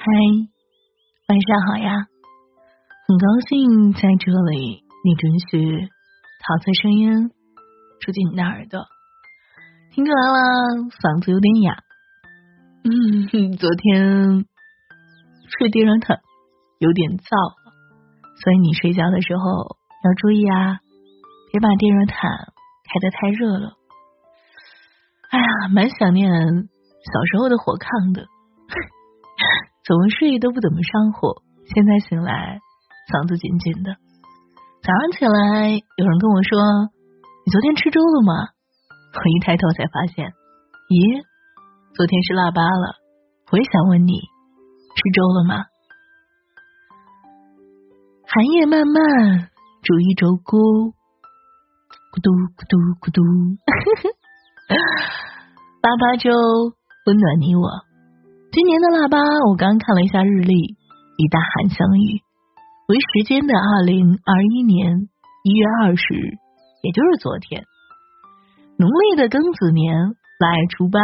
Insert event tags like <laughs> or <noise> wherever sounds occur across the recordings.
嗨，晚上好呀！很高兴在这里，你准许陶醉声音住进你的耳朵。听出来了，嗓子有点哑。嗯，昨天睡地上躺，有点燥，所以你睡觉的时候要注意啊，别把电热毯开的太热了。哎呀，蛮想念小时候的火炕的。怎么睡都不怎么上火，现在醒来嗓子紧紧的。早上起来有人跟我说：“你昨天吃粥了吗？”我一抬头才发现，咦，昨天是腊八了。我也想问你，吃粥了吗？寒夜漫漫，煮一粥锅，咕嘟咕嘟咕嘟，腊 <laughs> 八粥温暖你我。今年的腊八，我刚看了一下日历，与大寒相遇，为时间的二零二一年一月二十日，也就是昨天。农历的庚子年腊月初八，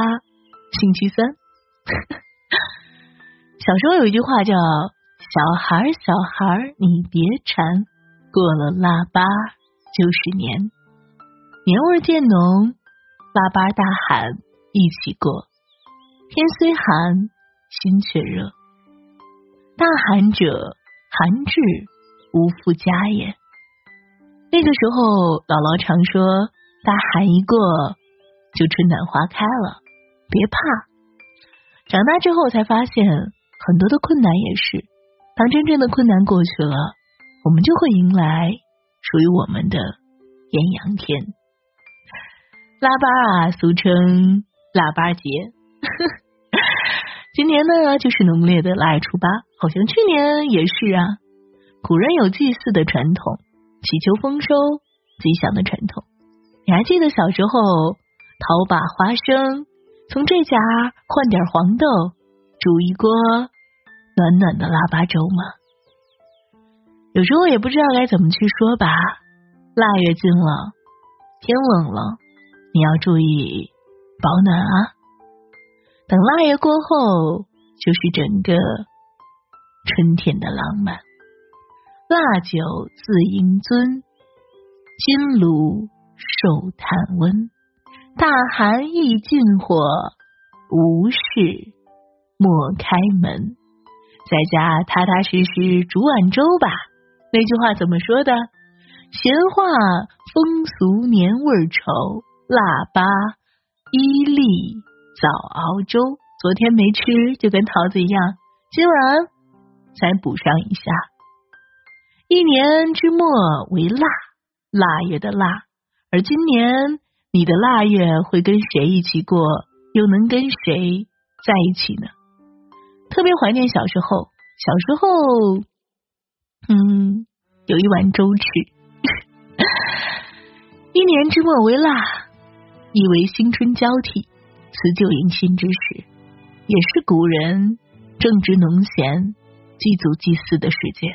星期三。<laughs> 小时候有一句话叫“小孩小孩你别馋，过了腊八就是年”，年味渐浓，腊八大寒一起过，天虽寒。心却热，大寒者寒至，无复加也。那个时候，姥姥常说：“大寒一过，就春暖花开了，别怕。”长大之后才发现，很多的困难也是。当真正的困难过去了，我们就会迎来属于我们的艳阳天。腊八啊，俗称腊八节。今年呢，就是农历的腊月初八，好像去年也是啊。古人有祭祀的传统，祈求丰收、吉祥的传统。你还记得小时候淘把花生，从这家换点黄豆，煮一锅暖暖的腊八粥吗？有时候也不知道该怎么去说吧。腊月近了，天冷了，你要注意保暖啊。等腊月过后，就是整个春天的浪漫。腊酒自迎尊，金炉受炭温。大寒易尽火，无事莫开门。在家踏踏实实煮碗粥吧。那句话怎么说的？闲话风俗年味稠，腊八伊利。早熬粥，昨天没吃，就跟桃子一样，今晚再补上一下。一年之末为腊，腊月的腊，而今年你的腊月会跟谁一起过，又能跟谁在一起呢？特别怀念小时候，小时候，嗯，有一碗粥吃。<laughs> 一年之末为腊，意为新春交替。辞旧迎新之时，也是古人正值农闲、祭祖祭祀的时节，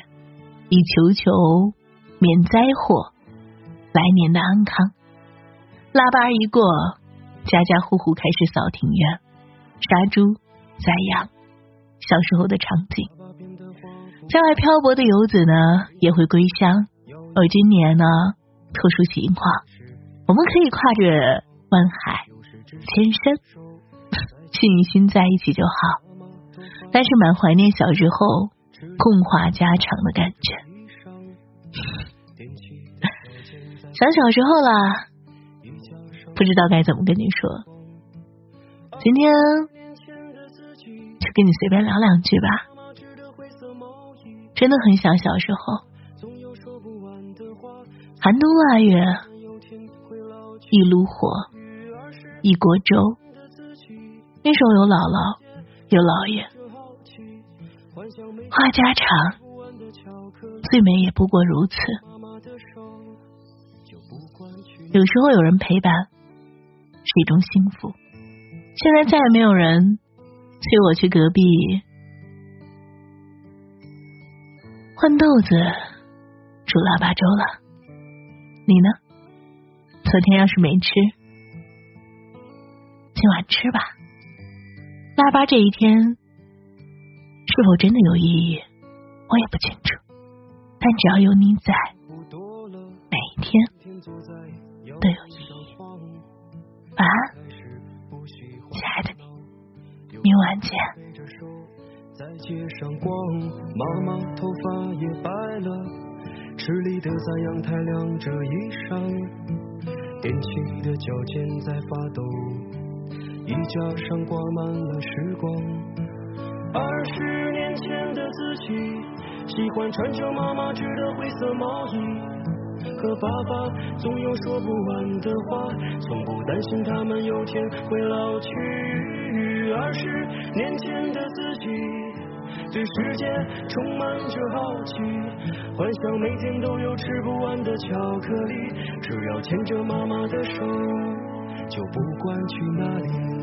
以求求免灾祸、来年的安康。腊八一过，家家户户开始扫庭院、杀猪、宰羊，小时候的场景。在外漂泊的游子呢，也会归乡。而今年呢，特殊情况，我们可以跨着万海。千山，<laughs> 心心在一起就好。但是蛮怀念小时候共话家常的感觉。<laughs> 想小时候啦，不知道该怎么跟你说。今天就跟你随便聊两句吧。真的很想小时候。寒冬腊月，一炉火。一锅粥，那时候有姥姥，有姥爷，话家常，最美也不过如此。有时候有人陪伴，是一种幸福。现在再也没有人催我去隔壁换豆子煮腊八粥了。你呢？昨天要是没吃。今晚吃吧，腊八这一天是否真的有意义，我也不清楚。但只要有你在，每一天都有意义。晚安，亲爱的你，明晚见。在街上逛，妈妈头发也白了，吃力的在阳台晾着衣裳，踮起的脚尖在发抖，衣架上挂满了时光。二十年前的自己，喜欢穿着妈妈织的灰色毛衣，和爸爸总有说不完的话，从不担心他们有天会老去。二十年前的自己，对世界充满着好奇，幻想每天都有吃不完的巧克力，只要牵着妈妈的手，就不管去哪里。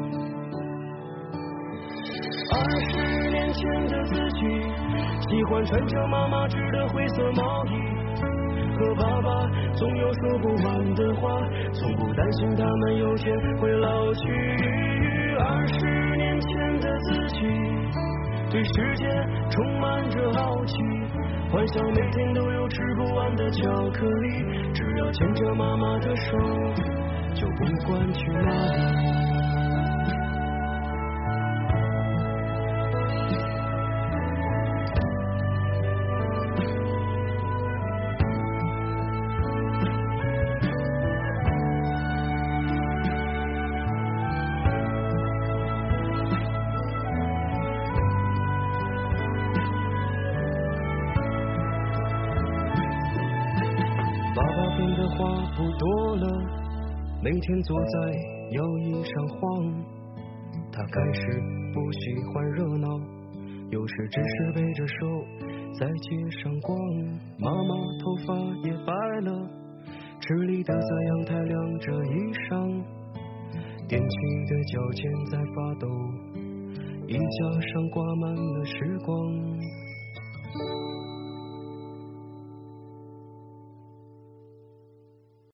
二十年前的自己，喜欢穿着妈妈织的灰色毛衣，和爸爸总有说不完的话，从不担心他们有天会老去。二十年前的自己，对世界充满着好奇，幻想每天都有吃不完的巧克力，只要牵着妈妈的手，就不管去哪里。的话不多了，每天坐在摇椅上晃。他开始不喜欢热闹，有时只是背着手在街上逛。妈妈头发也白了，吃力的在阳台晾着衣裳，踮起的脚尖在发抖，衣架上挂满了时光。